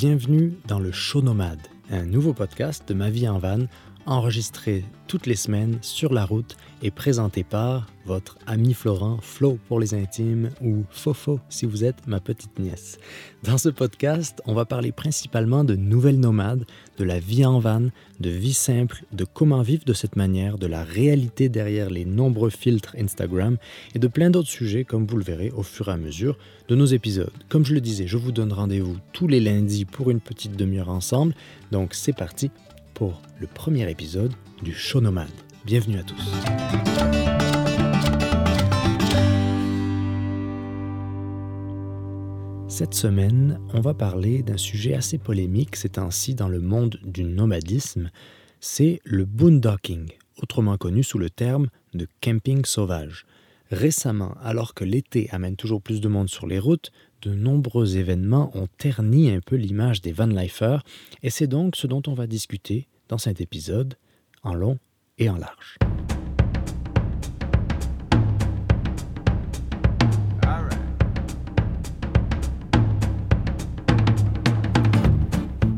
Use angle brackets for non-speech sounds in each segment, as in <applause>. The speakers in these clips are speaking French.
Bienvenue dans le Show Nomade, un nouveau podcast de ma vie en van, enregistré toutes les semaines sur la route et présenté par votre ami Florent, Flo pour les intimes ou Fofo si vous êtes ma petite nièce. Dans ce podcast, on va parler principalement de nouvelles nomades, de la vie en van, de vie simple, de comment vivre de cette manière, de la réalité derrière les nombreux filtres Instagram et de plein d'autres sujets comme vous le verrez au fur et à mesure de nos épisodes. Comme je le disais, je vous donne rendez-vous tous les lundis pour une petite demi-heure ensemble. Donc c'est parti pour le premier épisode du Show Nomade. Bienvenue à tous. Cette semaine, on va parler d'un sujet assez polémique ces temps-ci dans le monde du nomadisme, c'est le boondocking, autrement connu sous le terme de camping sauvage. Récemment, alors que l'été amène toujours plus de monde sur les routes, de nombreux événements ont terni un peu l'image des vanlifers, et c'est donc ce dont on va discuter dans cet épisode, en long et en large.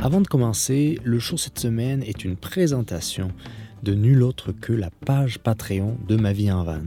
Avant de commencer, le show cette semaine est une présentation de nul autre que la page Patreon de Ma vie en van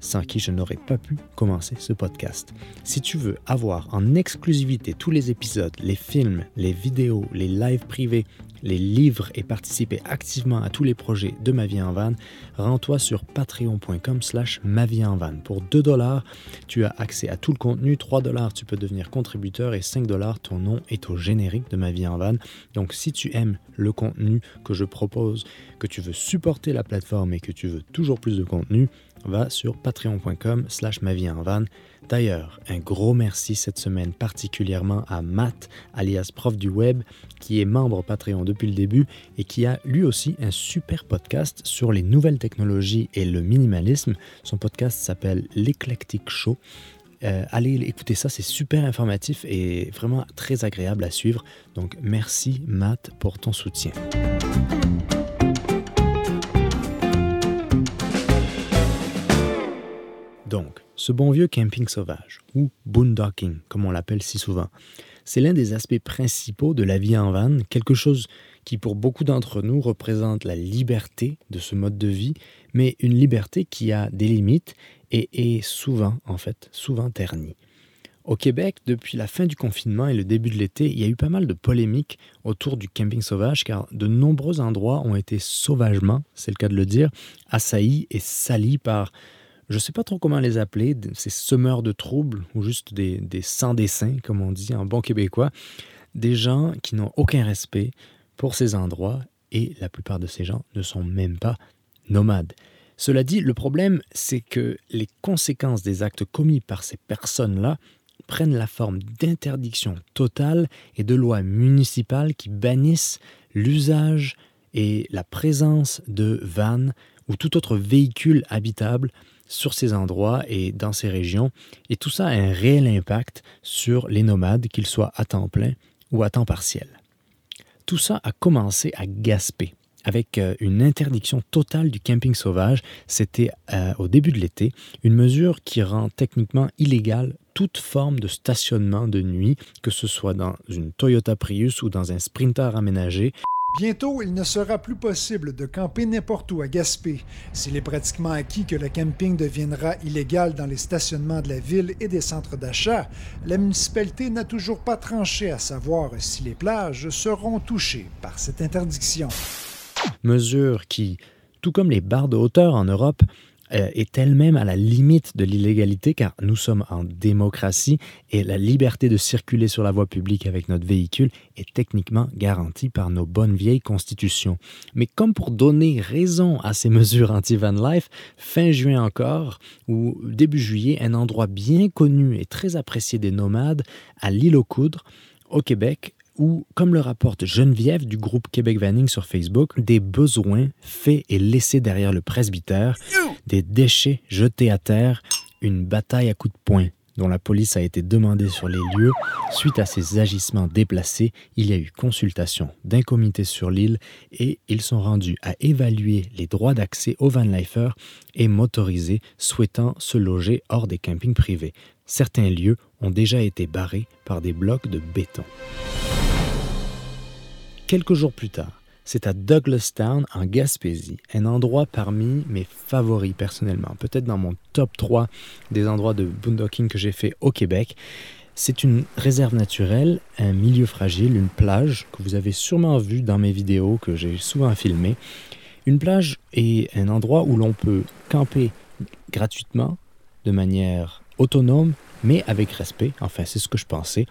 sans qui je n'aurais pas pu commencer ce podcast. Si tu veux avoir en exclusivité tous les épisodes, les films, les vidéos, les lives privés, les livres et participer activement à tous les projets de Ma vie en van, rends-toi sur patreon.com slash ma vie en van. Pour 2 dollars, tu as accès à tout le contenu, 3 dollars, tu peux devenir contributeur et 5 dollars, ton nom est au générique de Ma vie en van. Donc si tu aimes le contenu que je propose, que tu veux supporter la plateforme et que tu veux toujours plus de contenu, va sur patreon.com slash ma vie en van. D'ailleurs, un gros merci cette semaine particulièrement à Matt, alias prof du web, qui est membre Patreon depuis le début et qui a lui aussi un super podcast sur les nouvelles technologies et le minimalisme. Son podcast s'appelle L'Eclectic Show. Euh, allez écouter ça, c'est super informatif et vraiment très agréable à suivre. Donc merci Matt pour ton soutien. Donc, ce bon vieux camping sauvage, ou boondocking, comme on l'appelle si souvent, c'est l'un des aspects principaux de la vie en van, quelque chose qui pour beaucoup d'entre nous représente la liberté de ce mode de vie, mais une liberté qui a des limites et est souvent, en fait, souvent ternie. Au Québec, depuis la fin du confinement et le début de l'été, il y a eu pas mal de polémiques autour du camping sauvage car de nombreux endroits ont été sauvagement, c'est le cas de le dire, assaillis et salis par je ne sais pas trop comment les appeler, ces semeurs de troubles ou juste des, des sans-dessins, comme on dit en bon québécois, des gens qui n'ont aucun respect pour ces endroits et la plupart de ces gens ne sont même pas nomades. Cela dit, le problème, c'est que les conséquences des actes commis par ces personnes-là prennent la forme d'interdiction totale et de lois municipales qui bannissent l'usage et la présence de vannes ou tout autre véhicule habitable sur ces endroits et dans ces régions. Et tout ça a un réel impact sur les nomades, qu'ils soient à temps plein ou à temps partiel. Tout ça a commencé à Gaspé avec euh, une interdiction totale du camping sauvage. C'était euh, au début de l'été, une mesure qui rend techniquement illégale toute forme de stationnement de nuit, que ce soit dans une Toyota Prius ou dans un Sprinter aménagé. Bientôt, il ne sera plus possible de camper n'importe où à Gaspé. S'il est pratiquement acquis que le camping deviendra illégal dans les stationnements de la ville et des centres d'achat, la municipalité n'a toujours pas tranché à savoir si les plages seront touchées par cette interdiction. Mesure qui, tout comme les barres de hauteur en Europe, est elle-même à la limite de l'illégalité car nous sommes en démocratie et la liberté de circuler sur la voie publique avec notre véhicule est techniquement garantie par nos bonnes vieilles constitutions. Mais comme pour donner raison à ces mesures anti-van life, fin juin encore ou début juillet, un endroit bien connu et très apprécié des nomades à l'île aux Coudres, au Québec, où, comme le rapporte Geneviève du groupe Québec Vanning sur Facebook, des besoins faits et laissés derrière le presbytère, des déchets jetés à terre, une bataille à coups de poing dont la police a été demandée sur les lieux. Suite à ces agissements déplacés, il y a eu consultation d'un comité sur l'île et ils sont rendus à évaluer les droits d'accès aux vanlifers et motorisés souhaitant se loger hors des campings privés. Certains lieux ont déjà été barrés par des blocs de béton. Quelques jours plus tard, c'est à Douglastown, en Gaspésie, un endroit parmi mes favoris personnellement, peut-être dans mon top 3 des endroits de boondocking que j'ai fait au Québec. C'est une réserve naturelle, un milieu fragile, une plage que vous avez sûrement vu dans mes vidéos que j'ai souvent filmées. Une plage est un endroit où l'on peut camper gratuitement, de manière autonome, mais avec respect. Enfin, c'est ce que je pensais.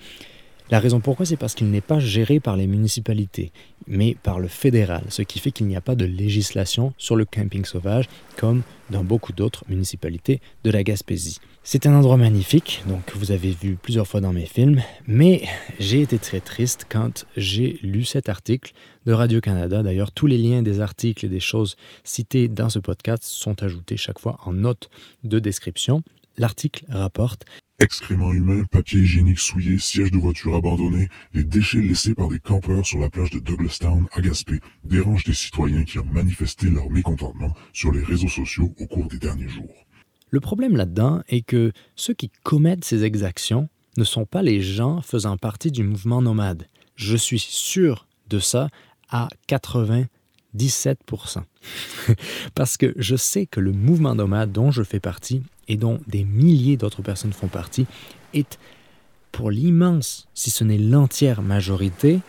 La raison pourquoi, c'est parce qu'il n'est pas géré par les municipalités, mais par le fédéral, ce qui fait qu'il n'y a pas de législation sur le camping sauvage comme dans beaucoup d'autres municipalités de la Gaspésie. C'est un endroit magnifique, donc vous avez vu plusieurs fois dans mes films, mais j'ai été très triste quand j'ai lu cet article de Radio-Canada. D'ailleurs, tous les liens des articles et des choses citées dans ce podcast sont ajoutés chaque fois en note de description. L'article rapporte Excréments humains, papier hygiénique souillé, sièges de voitures abandonnés, les déchets laissés par des campeurs sur la plage de Douglastown à Gaspé dérangent des citoyens qui ont manifesté leur mécontentement sur les réseaux sociaux au cours des derniers jours. Le problème là-dedans est que ceux qui commettent ces exactions ne sont pas les gens faisant partie du mouvement nomade. Je suis sûr de ça à 97% <laughs> Parce que je sais que le mouvement nomade dont je fais partie et dont des milliers d'autres personnes font partie est, pour l'immense, si ce n'est l'entière majorité,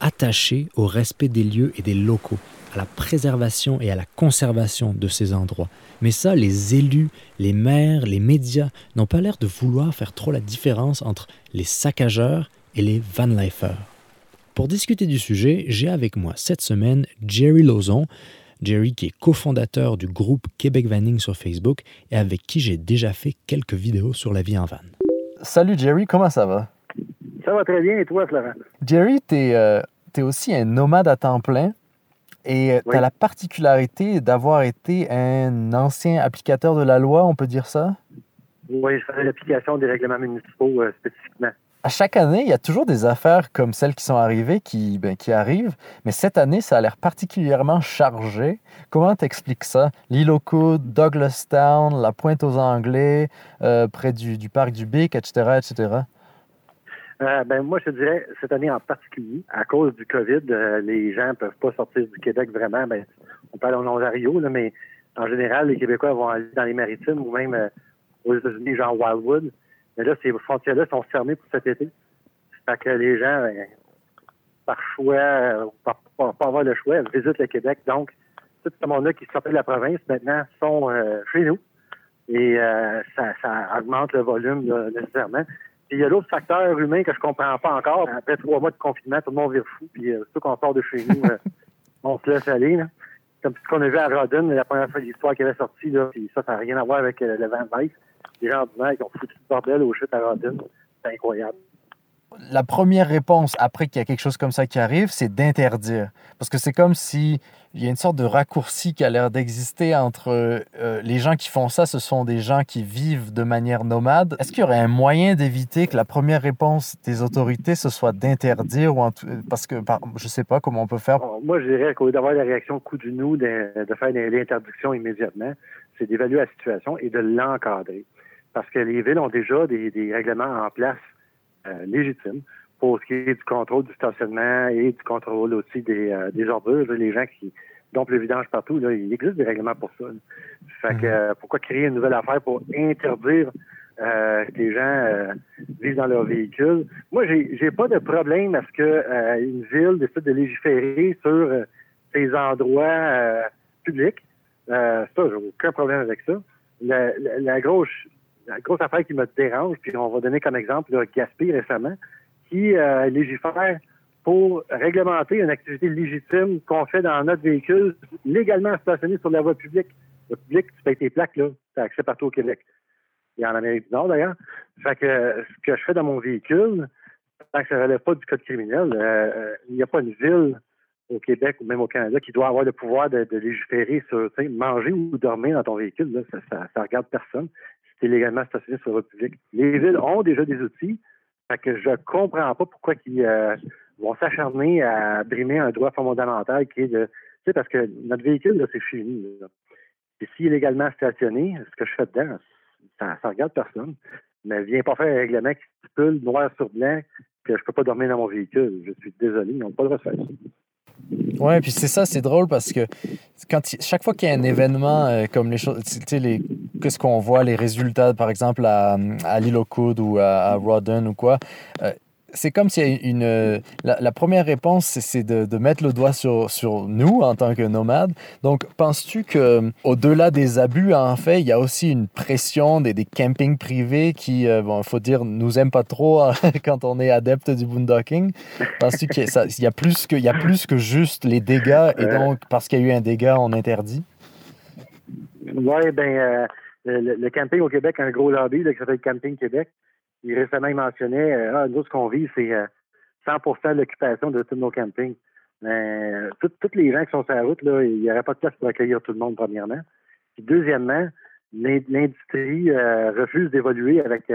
attaché au respect des lieux et des locaux, à la préservation et à la conservation de ces endroits. Mais ça, les élus, les maires, les médias n'ont pas l'air de vouloir faire trop la différence entre les saccageurs et les vanlifers. Pour discuter du sujet, j'ai avec moi cette semaine Jerry Lozon, Jerry qui est cofondateur du groupe Québec Vanning sur Facebook et avec qui j'ai déjà fait quelques vidéos sur la vie en van. Salut Jerry, comment ça va? Ça va très bien et toi Florent? Jerry, tu es, euh, aussi un nomade à temps plein et euh, tu as la particularité d'avoir été un ancien applicateur de la loi, on peut dire ça? Oui, je fais l'application des règlements municipaux euh, spécifiquement à chaque année, il y a toujours des affaires comme celles qui sont arrivées qui, ben, qui arrivent, mais cette année, ça a l'air particulièrement chargé. Comment t'expliques ça? L'île aux Coudes, Douglastown, la Pointe aux Anglais, euh, près du, parc du Bic, etc., etc. Euh, ben, moi, je dirais, cette année en particulier, à cause du COVID, euh, les gens ne peuvent pas sortir du Québec vraiment. Ben, on parle en Ontario, mais en général, les Québécois vont aller dans les maritimes ou même aux États-Unis, genre Wildwood. Mais là, ces frontières-là sont fermées pour cet été. Fait que les gens, ben, par choix, euh, par, pas avoir le choix, visitent le Québec. Donc, tout ce monde-là qui sortait de la province, maintenant, sont euh, chez nous. Et euh, ça, augmente le volume nécessairement. Puis il y a l'autre facteur humain que je comprends pas encore. Après trois mois de confinement, tout le monde vire fou. Puis surtout qu'on sort de chez nous, <laughs> on se laisse aller. Là. Comme ce qu'on a vu à Rodden, la première fois l'histoire qui avait sorti, là, puis ça, ça n'a rien à voir avec le Van Vice les gens ordinaires qui ont foutu le bordel au chutes à. C'est incroyable. La première réponse après qu'il y a quelque chose comme ça qui arrive, c'est d'interdire. Parce que c'est comme si il y a une sorte de raccourci qui a l'air d'exister entre euh, les gens qui font ça, ce sont des gens qui vivent de manière nomade. Est-ce qu'il y aurait un moyen d'éviter que la première réponse des autorités ce soit d'interdire ou parce que par... je sais pas comment on peut faire. moi, je dirais qu'au lieu d'avoir la réaction coup du nous de, de faire l'interdiction immédiatement, c'est d'évaluer la situation et de l'encadrer parce que les villes ont déjà des, règlements en place euh, légitimes pour ce qui est du contrôle du stationnement et du contrôle aussi des, euh, des ordures. Les gens qui dompent le vidange partout, là, il existe des règlements pour ça. Fait que, mhm. euh, pourquoi créer une nouvelle affaire pour interdire que les gens vivent dans leur véhicule? Moi, j'ai, j'ai pas de problème à ce que une ville décide de légiférer sur ces endroits publics. Ça, j'ai aucun problème avec ça. La, la, grosse grosse affaire qui me dérange, puis on va donner comme exemple là, Gaspé récemment, qui euh, légifère pour réglementer une activité légitime qu'on fait dans notre véhicule, légalement stationné sur la voie publique. Le public, tu payes tes plaques, là, tu accès partout au Québec. Et en Amérique du Nord, d'ailleurs. Fait que ce que je fais dans mon véhicule, tant que ça ne relève pas du code criminel, euh, euh, il n'y a pas une ville au Québec ou même au Canada qui doit avoir le pouvoir de, légiférer sur manger ou dormir dans ton véhicule. Là, ça, ça, ça regarde personne c'est légalement stationné sur la public. Les villes ont déjà des outils, fait que je comprends pas pourquoi ils euh, vont s'acharner à brimer un droit fondamental qui est de, tu sais, parce que notre véhicule, c'est fini. Et s'il est légalement stationné, ce que je fais dedans, ça, ça regarde personne. Mais viens pas faire un règlement qui stipule noir sur blanc que je peux pas dormir dans mon véhicule. Je suis désolé, ils n'ont pas le droit de faire ça. Ouais, puis c'est ça, c'est drôle parce que quand chaque fois qu'il y a un événement euh, comme les choses, tu sais, qu'est-ce qu'on voit, les résultats, par exemple à, à l'île ou à, à ou quoi, euh, c'est comme a une. Euh, la, première réponse, c'est de, mettre le doigt sur, sur nous en tant que nomades. Donc, penses-tu que au-delà des abus, en fait, il y a aussi une pression des, des campings privés qui, euh, bon, il faut dire, nous aiment pas trop hein, <laughs> quand on est adepte du boondocking? Penses-tu qu'il y, a plus que, y a plus que juste les dégâts et donc, parce qu'il y a eu un dégât, on interdit? Oui, ben euh, le, camping au Québec a un gros lobby qui s'appelle Camping Québec il récemment il mentionnait, euh, ah, nous, ce qu'on vit, c'est 100 euh, de l'occupation de tous nos campings. Mais euh, tous les gens qui sont sur la route, là, il n'y aurait pas de place pour accueillir tout le monde, premièrement. Puis deuxièmement, l'industrie refuse d'évoluer avec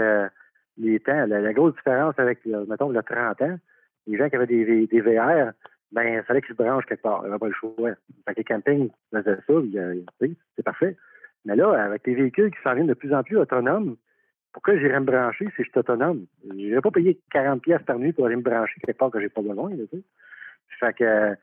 les temps. La, grosse différence avec, mettons, le 30 ans, les gens qui avaient des, des VR, ben, il fallait qu'ils se branchent quelque part. Il n'y avait pas le choix. Fait que les campings faisaient ça, c'est parfait. Mais là, avec les véhicules qui s'en viennent de plus en plus autonomes, pourquoi j'irais me brancher si je suis autonome? Je n'irais pas payer 40 pièces par nuit pour aller me brancher quelque part que j'ai pas besoin. Fait que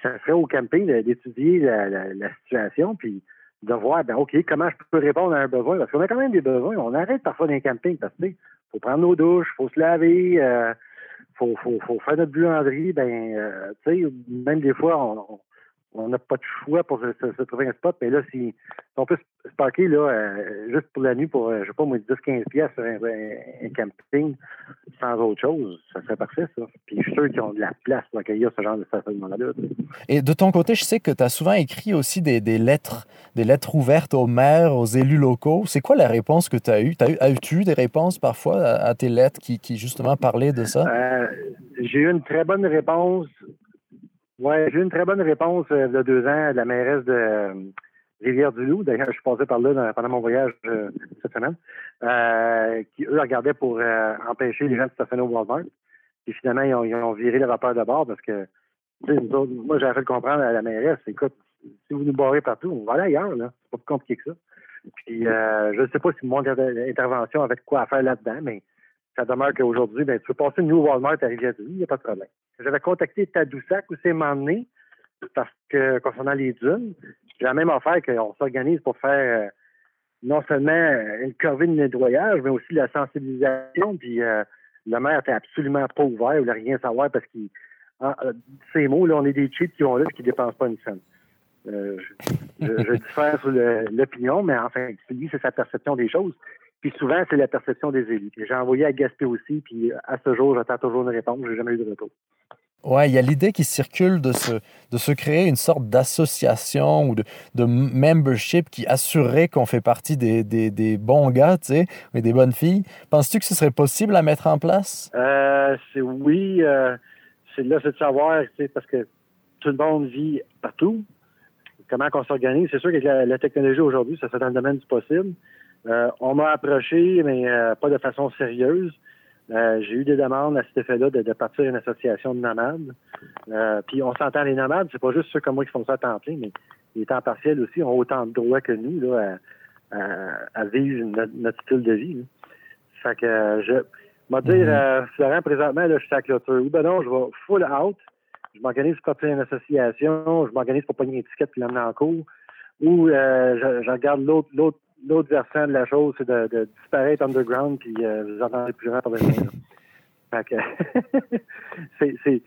ça serait au camping d'étudier la, situation puis de voir, ben OK, comment je peux répondre à un besoin? Parce qu'on a quand même des besoins. On arrête parfois dans les campings parce que faut prendre nos douches, faut se laver, euh, faut, faire notre buanderie. Ben, euh, tu sais, même des fois, on, on n'a pas de choix pour se, trouver un spot. Mais là, si, on peut se parquer là, euh, juste pour la nuit pour, euh, je sais pas, moi, 10-15 pièces sur un, camping sans autre chose, ça serait parfait, ça. Puis je suis sûr qu'ils ont de la place pour accueillir ce genre de stationnement-là. Et de ton côté, je sais que tu as souvent écrit aussi des, lettres, des lettres ouvertes aux maires, aux élus locaux. C'est quoi la réponse que tu as eue? As-tu eu des réponses parfois à, tes lettres qui, justement parlaient de ça? Euh, j'ai eu une très bonne réponse oui, j'ai eu une très bonne réponse euh, a deux ans de la mairesse de euh, Rivière-du-Loup. D'ailleurs, je suis passé par là pendant mon voyage euh, cette semaine. qui, eux, regardaient pour empêcher les gens de stationner au Walmart. Et finalement, ils ont, viré le rapport de bord parce que, moi, j'avais fait comprendre à la mairesse, écoute, si vous nous barrez partout, on va aller ailleurs, là. C'est pas plus compliqué que ça. Puis, je ne sais pas si mon intervention avait quoi à faire là-dedans, mais ça demeure qu'aujourd'hui, ben, tu peux passer une New Walmart à Rivière-du-Loup, il n'y a pas de problème. J'avais contacté Tadoussac où c'est m'emmener parce que concernant les dunes, j'ai la même affaire qu'on s'organise pour faire euh, non seulement une corvée de nettoyage, mais aussi la sensibilisation. Puis euh, le maire était absolument pas ouvert, il voulait rien savoir parce qu'il euh, ces mots, là, on est des cheats qui ont là qui ne dépensent pas une scène. je, je, diffère sur l'opinion, mais enfin, c'est sa perception des choses. Puis souvent, c'est la perception des élus. J'ai envoyé à Gaspé aussi, puis à ce jour, j'attends toujours une réponse. J'ai jamais eu de retour. Ouais, il y a l'idée qui circule de se, de se créer une sorte d'association ou de, de membership qui assurerait qu'on fait partie des, des, des, bons gars, tu sais, mais des bonnes filles. Penses-tu que ce serait possible à mettre en place? Euh, c'est oui. Euh, c'est là, c'est de savoir, tu sais, parce que tout le monde vit partout. Comment qu'on s'organise? C'est sûr que la, la technologie aujourd'hui, ça fait dans le domaine du possible. Euh, on m'a approché, mais euh, pas de façon sérieuse. Euh, j'ai eu des demandes à cet effet-là de, partir une association de nomades. puis on s'entend les nomades, c'est pas juste ceux comme moi qui font ça à temps plein, mais les temps partiels aussi ont autant de droits que nous là, à, vivre notre, style de vie. Là. Fait que je vais dire, mm-hmm. Florent, présentement, là, je suis à clôture. Ou ben non, je vais full out. Je m'organise pour partir une association, je m'organise pour pogner une étiquette puis l'amener en cours. Ou je, je, regarde l'autre l'autre l'autre versant de la chose, c'est de, disparaître underground, puis euh, vous entendez plus rien par <laughs> Fait que <laughs> c'est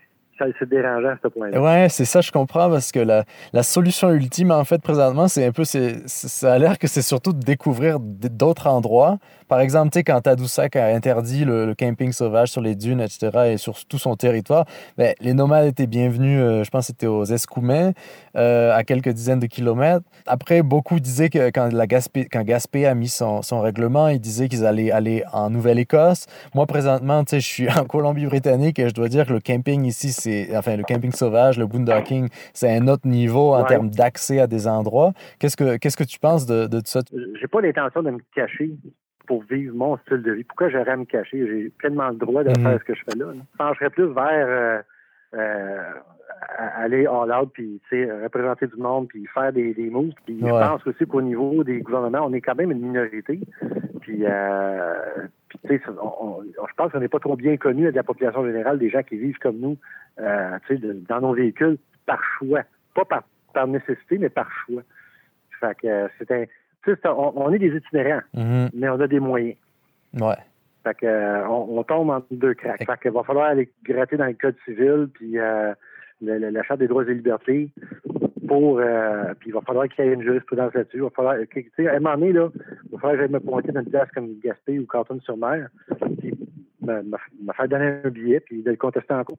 c'est dérangeant à ce point-là. Ouais, c'est ça, je comprends, parce que la, la, solution ultime, en fait, présentement, c'est un peu, ça a l'air que c'est surtout de découvrir d'autres endroits. Par exemple, tu sais, quand Tadoussac a interdit le, camping sauvage sur les dunes, etc., et sur tout son territoire, ben, les nomades étaient bienvenus, euh, je pense c'était aux Escoumins, euh, à quelques dizaines de kilomètres. Après, beaucoup disaient que quand, la Gaspé, quand Gaspé a mis son, son règlement, ils disaient qu'ils allaient aller en Nouvelle-Écosse. Moi, présentement, tu sais, je suis <laughs> en Colombie-Britannique et je dois dire que le camping ici, c'est enfin, le camping sauvage, le boondocking, c'est un autre niveau en termes d'accès à des endroits. Qu'est-ce que, qu'est-ce que tu penses de, de tout ça? J'ai pas l'intention de me cacher pour vivre mon style de vie. Pourquoi j'aurais à me cacher? J'ai pleinement le droit de mhm. faire ce que je fais là. Je pencherais plus vers euh, euh, aller all out, puis représenter du monde, puis faire des, des moves. Puis je pense aussi qu'au niveau des gouvernements, on est quand même une minorité. Puis, euh, je pense qu'on n'est pas trop bien connu de la population générale des gens qui vivent comme nous, euh, dans nos véhicules. par choix. Pas par, par nécessité, mais par choix. Fait que euh, c'est on, on, est des itinérants, Mhm. mais on a des moyens. Ouais. Fait que, euh, on, on tombe entre deux cracks. Fait que va falloir aller gratter dans le code civil, puis euh, le- la charte des droits et libertés, pour euh, puis il va falloir qu'il y ait une jurisprudence là-dessus. Il va falloir, tu sais, à un moment donné, là, il va falloir que j'aille me pointer dans une place comme Gaspé ou Canton-sur-Mer, puis me, me- me faire donner un billet, puis de le contester en cours.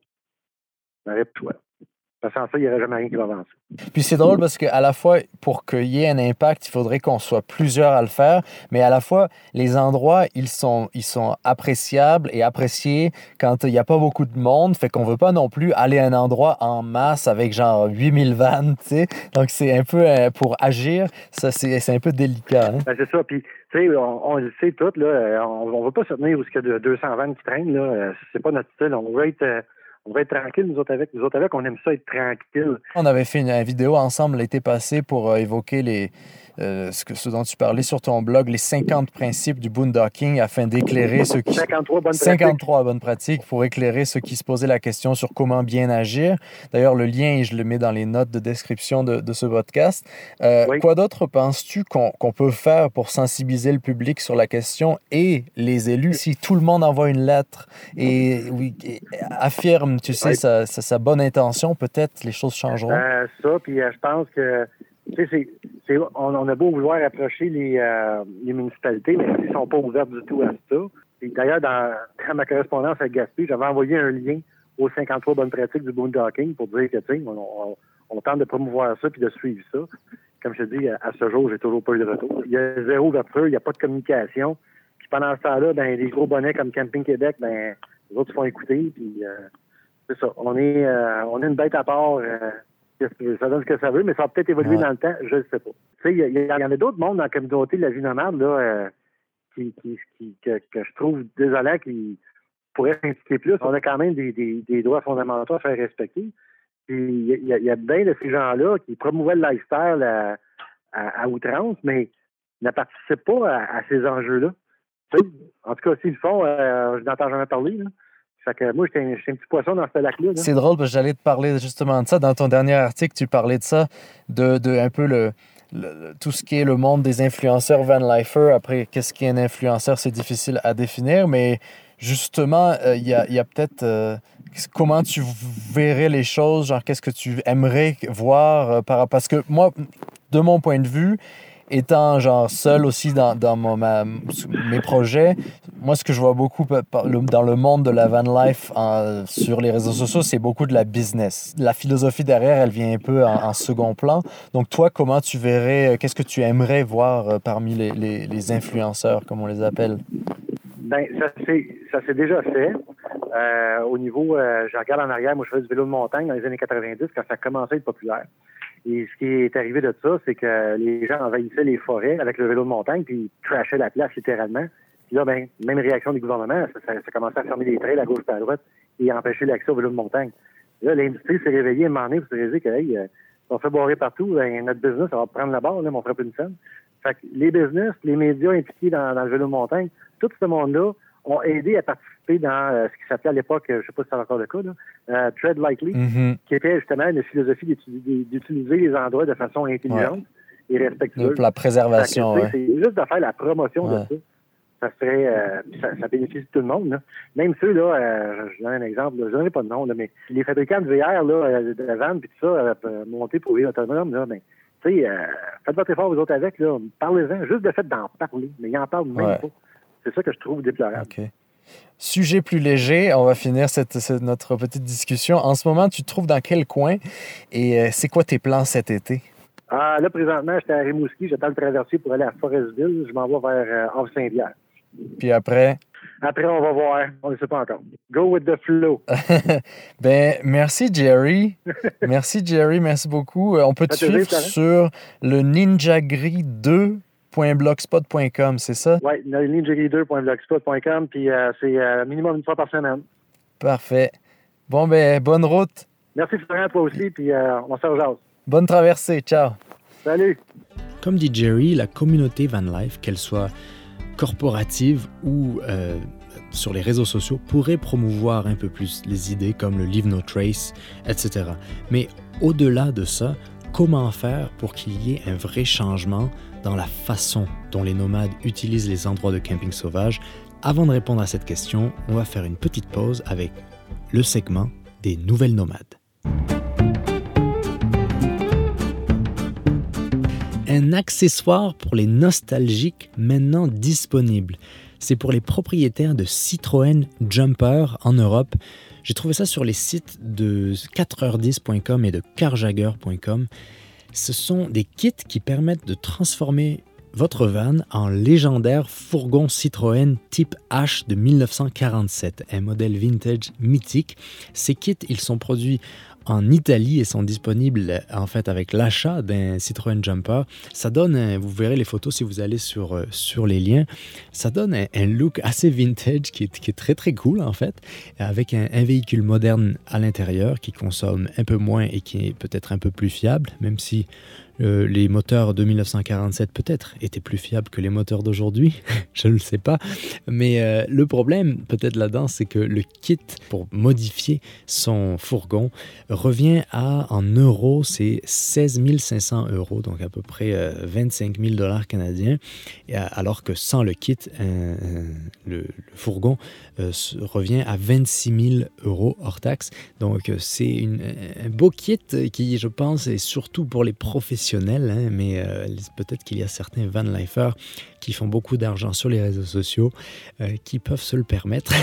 Parce que sans ça, il n'y aurait jamais rien qui va avancer. Puis c'est drôle parce qu'à la fois, pour qu'il y ait un impact, il faudrait qu'on soit plusieurs à le faire, mais à la fois, les endroits, ils sont, ils sont appréciables et appréciés quand il n'y a pas beaucoup de monde, fait qu'on veut pas non plus aller à un endroit en masse avec genre 8000 vannes, tu sais. Donc c'est un peu, euh, pour agir, ça c'est c'est un peu délicat. hein. Ben, c'est ça. Puis, tu sais, on, on le sait tout, là. euh, On ne veut pas se tenir où il y a de 200 vannes qui traînent, là. Euh, C'est pas notre style. On veut être, euh, on veut être tranquille, nous autres avec. Nous autres avec, on aime ça être tranquille. On avait fait une, une vidéo ensemble l'été passé pour euh, évoquer les, euh, ce, que, ce dont tu parlais sur ton blog, les 50 principes du boondocking afin d'éclairer ceux qui... 53 bonnes pratiques. 53 bonnes pratiques pour éclairer ceux qui se posaient la question sur comment bien agir. D'ailleurs, le lien, je le mets dans les notes de description de, de ce podcast. Euh, Oui. Quoi d'autre penses-tu qu'on qu'on peut faire pour sensibiliser le public sur la question et les élus? Si tout le monde envoie une lettre et, oui, et affirme, tu sais, Oui. sa, sa- sa bonne intention, peut-être les choses changeront. Euh, ça, puis je pense que, tu sais, c'est- on, on a beau vouloir approcher les, euh, les municipalités, mais ils ne sont pas ouverts du tout à ça. D'ailleurs, dans, dans ma correspondance avec Gaspé, j'avais envoyé un lien aux 53 bonnes pratiques du boondocking pour dire que, tu on, on- on tente de promouvoir ça puis de suivre ça. Comme je te dis, à, ce jour, j'ai toujours pas eu de retour. Il y a zéro ouverture, il n'y a pas de communication. Puis pendant ce temps-là, ben, les gros bonnets comme Camping Québec, ben, les autres se font écouter. Puis euh, c'est ça. On est, euh, on est une bête à part. Ça donne ce que ça veut, mais ça va peut-être évoluer Ouais. dans le temps, je ne sais pas. Tu sais, il y, en a d'autres mondes dans la communauté de la vie nomade, là, euh, qui, qui, qui- que, que je trouve désolant, qui pourraient s'impliquer plus. On a quand même des, des, des droits fondamentaux à faire respecter. Puis il y a- y bien de ces gens-là qui promouvaient le lifestyle à, à, à outrance, mais ne participent pas à, à ces enjeux-là. Tu sais, En tout cas, s'ils le font, euh, je n'entends jamais parler. Là. Moi, j'étais un, petit poisson dans ce lac-là. là. C'est drôle parce que j'allais te parler justement de ça. Dans ton dernier article, tu parlais de ça, de, un peu le, tout ce qui est le monde des influenceurs Van Lifer. Après, qu'est-ce qui est un influenceur, c'est difficile à définir, mais justement, euh, il y a, peut-être euh, comment tu verrais les choses, genre qu'est-ce que tu aimerais voir euh, par parce que moi, de mon point de vue, étant genre seul aussi dans, dans mon- mes projets, moi ce que je vois beaucoup dans le monde de la van life sur les réseaux sociaux, c'est beaucoup de la business. La philosophie derrière, elle vient un peu en, second plan. Donc toi, comment tu verrais, euh, qu'est-ce que tu aimerais voir euh, parmi les, les- influenceurs, comme on les appelle? Ben, ça s'est déjà fait. Euh, au niveau, je regarde en arrière, moi je faisais du vélo de montagne dans les années 90 quand ça a commencé à être populaire. Et ce qui est arrivé de ça, c'est que les gens envahissaient les forêts avec le vélo de montagne, puis ils trashaient la place littéralement. Puis là, ben, même réaction du gouvernement, ça, ça, ça commençait à fermer les trails à gauche et à droite et à empêcher l'accès au vélo de montagne. Là, l'industrie s'est réveillée un moment donné pour se réaliser que, hey, euh, on fait boire partout, ben, notre business, ça va prendre la barre, là, mais on fera plus une scène. Fait que les business, les médias impliqués dans, dans le vélo de montagne, tout ce monde-là ont aidé à dans euh, ce qui s'appelait à l'époque, euh, je sais pas si c'est encore le cas, là, euh, Tread Lightly, Mhm. qui était justement une philosophie d'utiliser les endroits de façon intelligente et respectueuse. Pour la préservation, ouais. C'est juste de faire la promotion Ouais. de ça. Ça serait, euh, ça, ça bénéficie tout le monde. Là. Même ceux, là, euh, je donne un exemple, là, je donnerai pas de nom, là, mais les fabricants de VR, là, de la vanne, puis tout ça, euh, monter pour les autonome, là, ben, tu sais, faites votre effort, vous autres, avec, là, parlez-en, juste le fait d'en parler, mais ils en parlent même Ouais. pas. C'est ça que je trouve déplorable. Sujet plus léger, on va finir cette, notre petite discussion. En ce moment, tu te trouves dans quel coin et euh, c'est quoi tes plans cet été? Ah, là, présentement, j'étais à Rimouski, j'attends le traversier pour aller à Forestville. Je m'en vais vers euh, saint-pierre. Puis après? Après, on va voir. On ne sait pas encore. Go with the flow. <laughs> ben, merci, Jerry. <laughs> merci, Jerry. Merci beaucoup. Euh, on peut te suivre sur le Ninja Gris 2 ninjaguider.blogspot.com, c'est ça? Oui, ninjaguider.blogspot.com, puis euh, c'est euh, minimum une fois par semaine. Parfait. Bon, ben, bonne route. Merci, Florian, toi aussi, puis euh, on se rejase. Bonne traversée, ciao. Salut. Comme dit Jerry, la communauté Van Life, qu'elle soit corporative ou euh, sur les réseaux sociaux, pourrait promouvoir un peu plus les idées comme le Leave No Trace, etc. Mais au-delà de ça, comment faire pour qu'il y ait un vrai changement dans la façon dont les nomades utilisent les endroits de camping sauvage? Avant de répondre à cette question, on va faire une petite pause avec le segment des nouvelles nomades. Un accessoire pour les nostalgiques maintenant disponible. C'est pour les propriétaires de Citroën Jumper en Europe. J'ai trouvé ça sur les sites de 4h10.com et de carjagger.com. Ce sont des kits qui permettent de transformer votre van en légendaire fourgon Citroën type H de 1947, un modèle vintage mythique. Ces kits, ils sont produits en Italie et sont disponibles en fait avec l'achat d'un Citroën Jumper. Ça donne, vous verrez les photos si vous allez sur, euh, sur les liens, ça donne un, look assez vintage qui est, très très cool en fait, avec un véhicule moderne à l'intérieur qui consomme un peu moins et qui est peut-être un peu plus fiable, même si euh, les moteurs de 1947 peut-être étaient plus fiables que les moteurs d'aujourd'hui, <laughs> je ne le sais pas. Mais euh, le problème peut-être là-dedans, c'est que le kit pour modifier son fourgon revient à, en euros, c'est 16 500 euros, donc à peu près 25 euh, 000 dollars canadiens, alors que sans le kit, le, fourgon revient à 26 000 euros hors taxe. Donc c'est un beau kit qui, je pense, est surtout pour les professionnels Hein, mais euh, peut-être qu'il y a certains van lifers qui font beaucoup d'argent sur les réseaux sociaux euh, qui peuvent se le permettre.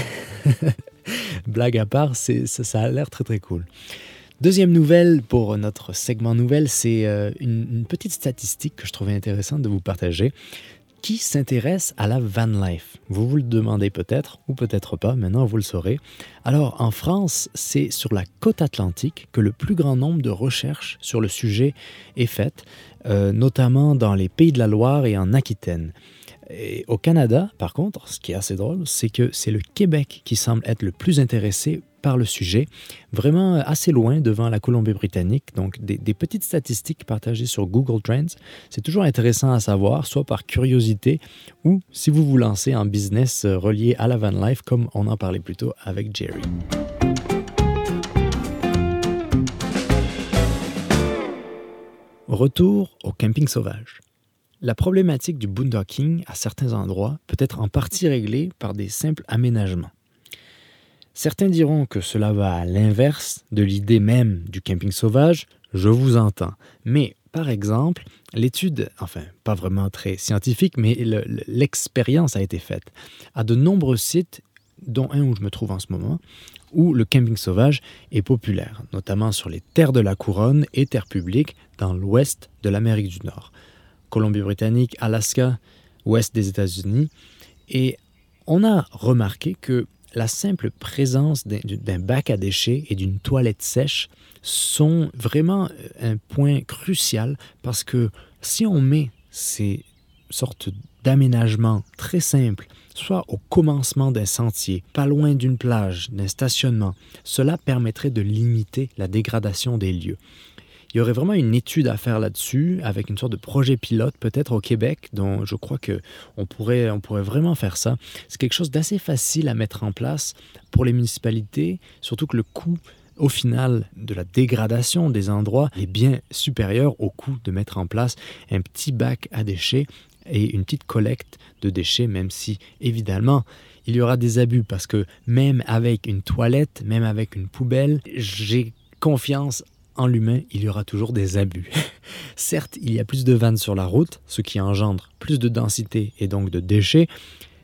<laughs> Blague à part, ça, a l'air très très cool. Deuxième nouvelle pour notre segment nouvelle, c'est euh, une, petite statistique que je trouvais intéressante de vous partager qui s'intéresse à la van life Vous vous le demandez peut-être ou peut-être pas, maintenant vous le saurez. Alors en France, c'est sur la côte atlantique que le plus grand nombre de recherches sur le sujet est faite, euh, notamment dans les pays de la Loire et en Aquitaine. Et au Canada, par contre, ce qui est assez drôle, c'est que c'est le Québec qui semble être le plus intéressé par le sujet, vraiment assez loin devant la Colombie-Britannique. Donc, des, petites statistiques partagées sur Google Trends, c'est toujours intéressant à savoir, soit par curiosité ou si vous vous lancez en business euh, relié à la van life, comme on en parlait plus tôt avec Jerry. Retour au camping sauvage. La problématique du boondocking à certains endroits peut être en partie réglée par des simples aménagements. Certains diront que cela va à l'inverse de l'idée même du camping sauvage, je vous entends. Mais par exemple, l'étude, enfin pas vraiment très scientifique, mais l'expérience a été faite à de nombreux sites, dont un où je me trouve en ce moment, où le camping sauvage est populaire, notamment sur les terres de la couronne et terres publiques dans l'ouest de l'Amérique du Nord, Colombie-Britannique, Alaska, ouest des États-Unis. Et on a remarqué que la simple présence d'un bac à déchets et d'une toilette sèche sont vraiment euh, un point crucial parce que si on met ces sortes d'aménagements très simples, soit au commencement d'un sentier, pas loin d'une plage, d'un stationnement, cela permettrait de limiter la dégradation des lieux. Il y aurait vraiment une étude à faire là-dessus, avec une sorte de projet pilote peut-être au Québec, dont je crois qu'on pourrait, on pourrait vraiment faire ça. C'est quelque chose d'assez facile à mettre en place pour les municipalités, surtout que le coût au final de la dégradation des endroits est bien supérieur au coût de mettre en place un petit bac à déchets et une petite collecte de déchets, même si évidemment il y aura des abus parce que même avec une toilette, même avec une poubelle, j'ai confiance en l'humain, il y aura toujours des abus. <laughs> Certes, il y a plus de vannes sur la route, ce qui engendre plus de densité et donc de déchets,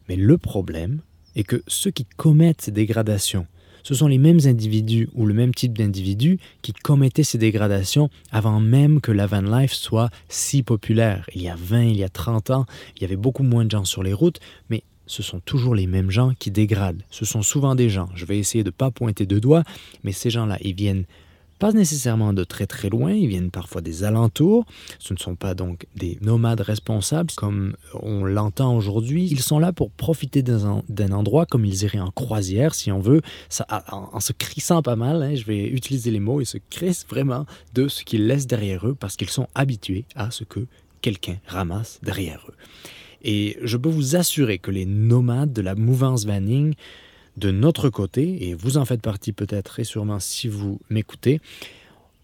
mais le problème est que ceux qui commettent ces dégradations, ce sont les mêmes individus ou le même type d'individus qui commettaient ces dégradations avant même que la van life soit si populaire. Il y a 20, il y a 30 ans, il y avait beaucoup moins de gens sur les routes, mais ce sont toujours les mêmes gens qui dégradent. Ce sont souvent des gens, je vais essayer de ne pas pointer de doigts, mais ces gens-là, ils viennent pas nécessairement de très très loin, ils viennent parfois des alentours. Ce ne sont pas donc des nomades responsables comme on l'entend aujourd'hui. Ils sont là pour profiter d'un endroit comme ils iraient en croisière, si on veut, ça, en, se crissant pas mal. Hein, je vais utiliser les mots, ils se crissent vraiment de ce qu'ils laissent derrière eux parce qu'ils sont habitués à ce que quelqu'un ramasse derrière eux. Et je peux vous assurer que les nomades de la mouvance vanning, de notre côté, et vous en faites partie peut-être et sûrement si vous m'écoutez,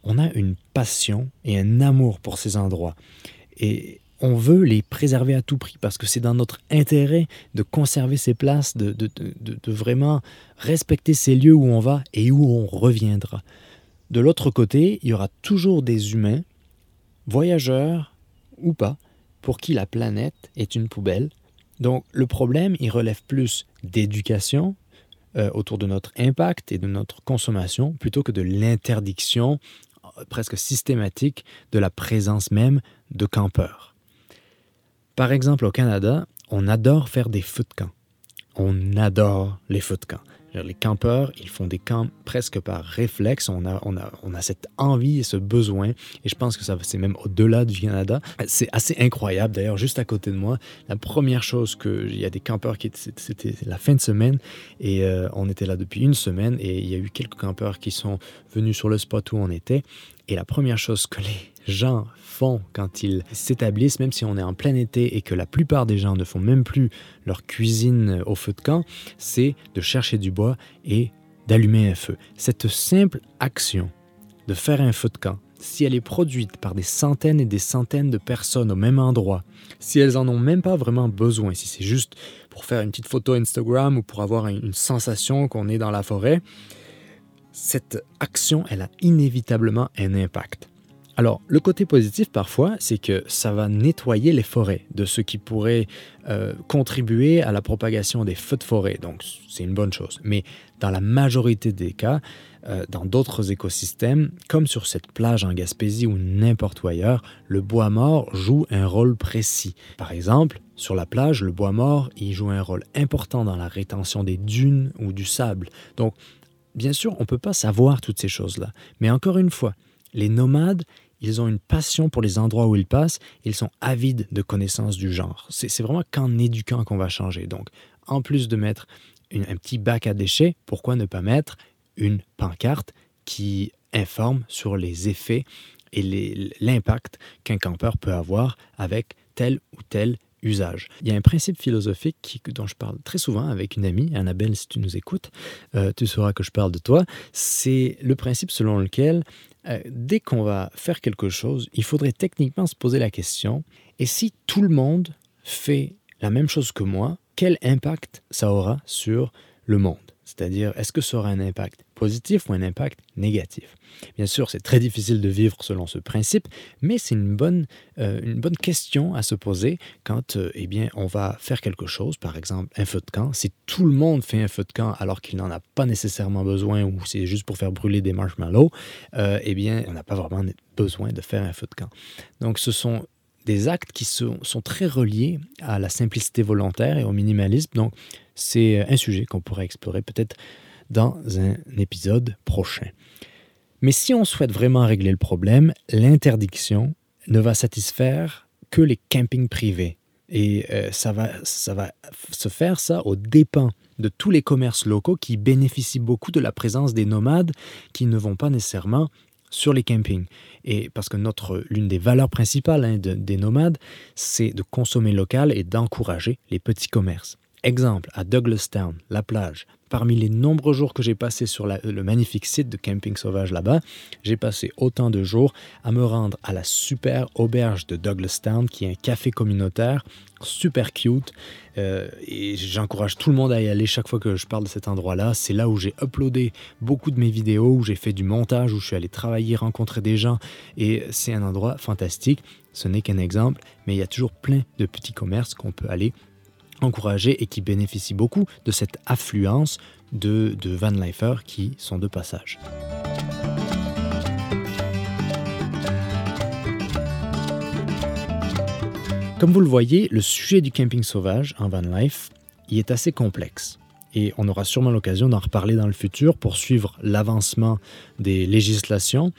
on a une passion et un amour pour ces endroits. Et on veut les préserver à tout prix parce que c'est dans notre intérêt de conserver ces places, de, vraiment respecter ces lieux où on va et où on reviendra. De l'autre côté, il y aura toujours des humains, voyageurs ou pas, pour qui la planète est une poubelle. Donc le problème, il relève plus d'éducation euh, autour de notre impact et de notre consommation plutôt que de l'interdiction euh, presque systématique de la présence même de campeurs. Par exemple, au Canada, on adore faire des feux de camp. On adore les feux de camp. Les campeurs, ils font des camps presque par réflexe. On a, on a, on a cette envie et ce besoin. Et je pense que ça, c'est même au-delà du Canada. C'est assez incroyable. D'ailleurs, juste à côté de moi, la première chose que. Il y a des campeurs qui. C'était la fin de semaine. Et euh, on était là depuis une semaine. Et il y a eu quelques campeurs qui sont venus sur le spot où on était. Et la première chose que les gens font quand ils s'établissent, même si on est en plein été et que la plupart des gens ne font même plus leur cuisine au feu de camp, c'est de chercher du bois et d'allumer un feu. Cette simple action de faire un feu de camp, si elle est produite par des centaines et des centaines de personnes au même endroit, si elles en ont même pas vraiment besoin, si c'est juste pour faire une petite photo Instagram ou pour avoir une sensation qu'on est dans la forêt, cette action, elle a inévitablement un impact. Alors, le côté positif parfois, c'est que ça va nettoyer les forêts de ce qui pourrait euh, contribuer à la propagation des feux de forêt. Donc, c'est une bonne chose. Mais dans la majorité des cas, euh, dans d'autres écosystèmes, comme sur cette plage en Gaspésie ou n'importe où ailleurs, le bois mort joue un rôle précis. Par exemple, sur la plage, le bois mort, il joue un rôle important dans la rétention des dunes ou du sable. Donc, bien sûr, on ne peut pas savoir toutes ces choses-là. Mais encore une fois, les nomades, ils ont une passion pour les endroits où ils passent, ils sont avides de connaissances du genre. C'est vraiment qu'en éduquant qu'on va changer. Donc, en plus de mettre un petit bac à déchets, pourquoi ne pas mettre une pancarte qui informe sur les effets et l'impact qu'un campeur peut avoir avec tel ou tel usage. Il y a un principe philosophique dont je parle très souvent avec une amie, Annabelle, si tu nous écoutes, euh, tu sauras que je parle de toi. C'est le principe selon lequel euh, dès qu'on va faire quelque chose, il faudrait techniquement se poser la question, et si tout le monde fait la même chose que moi, quel impact ça aura sur le monde? C'est-à-dire, est-ce que ça aura un impact? Positif ou un impact négatif Bien sûr, c'est très difficile de vivre selon ce principe, mais c'est une bonne, euh, une bonne question à se poser quand euh, eh bien, on va faire quelque chose, par exemple un feu de camp. Si tout le monde fait un feu de camp alors qu'il n'en a pas nécessairement besoin ou c'est juste pour faire brûler des marshmallows, euh, eh bien, on n'a pas vraiment besoin de faire un feu de camp. Donc, ce sont des actes qui sont, sont, très reliés à la simplicité volontaire et au minimalisme. Donc, c'est un sujet qu'on pourrait explorer peut-être dans un épisode prochain. Mais si on souhaite vraiment régler le problème, l'interdiction ne va satisfaire que les campings privés. Et euh, ça, va, ça va se faire ça aux dépens de tous les commerces locaux qui bénéficient beaucoup de la présence des nomades qui ne vont pas nécessairement sur les campings. Et parce que notre l'une des valeurs principales hein, des nomades, c'est de consommer local et d'encourager les petits commerces. Exemple, à Douglastown, la plage. Parmi les nombreux jours que j'ai passés sur le magnifique site de camping sauvage là-bas, j'ai passé autant de jours à me rendre à la super auberge de Douglastown, qui est un café communautaire super cute. Euh, et j'encourage tout le monde à y aller chaque fois que je parle de cet endroit-là. C'est là où j'ai uploadé beaucoup de mes vidéos, où j'ai fait du montage, où je suis allé travailler, rencontrer des gens. Et c'est un endroit fantastique. Ce n'est qu'un exemple, mais il y a toujours plein de petits commerces qu'on peut aller encourager et qui bénéficient beaucoup de cette affluence de, de van qui sont de passage. Comme vous le voyez, le sujet du camping sauvage en van life y est assez complexe et on aura sûrement l'occasion d'en reparler dans le futur pour suivre l'avancement des législations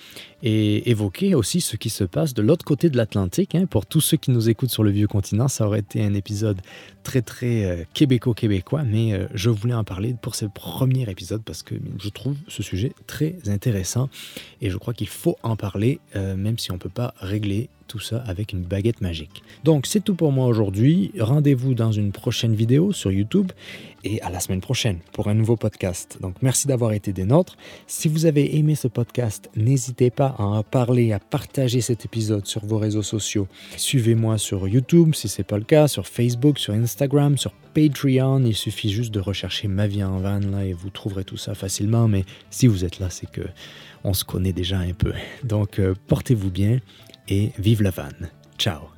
et évoquer aussi ce qui se passe de l'autre côté de l'Atlantique. Hein. Pour tous ceux qui nous écoutent sur le vieux continent, ça aurait été un épisode très très euh, québéco-québécois, mais euh, je voulais en parler pour ce premier épisode parce que je trouve ce sujet très intéressant et je crois qu'il faut en parler, euh, même si on ne peut pas régler ça avec une baguette magique. Donc c'est tout pour moi aujourd'hui. Rendez-vous dans une prochaine vidéo sur YouTube et à la semaine prochaine pour un nouveau podcast. Donc merci d'avoir été des nôtres. Si vous avez aimé ce podcast, n'hésitez pas à en parler, à partager cet épisode sur vos réseaux sociaux. Suivez-moi sur YouTube si ce n'est pas le cas, sur Facebook, sur Instagram, sur Patreon. Il suffit juste de rechercher Ma vie en van là et vous trouverez tout ça facilement. Mais si vous êtes là, c'est que on se connaît déjà un peu. Donc euh, portez-vous bien et vive la vanne. Ciao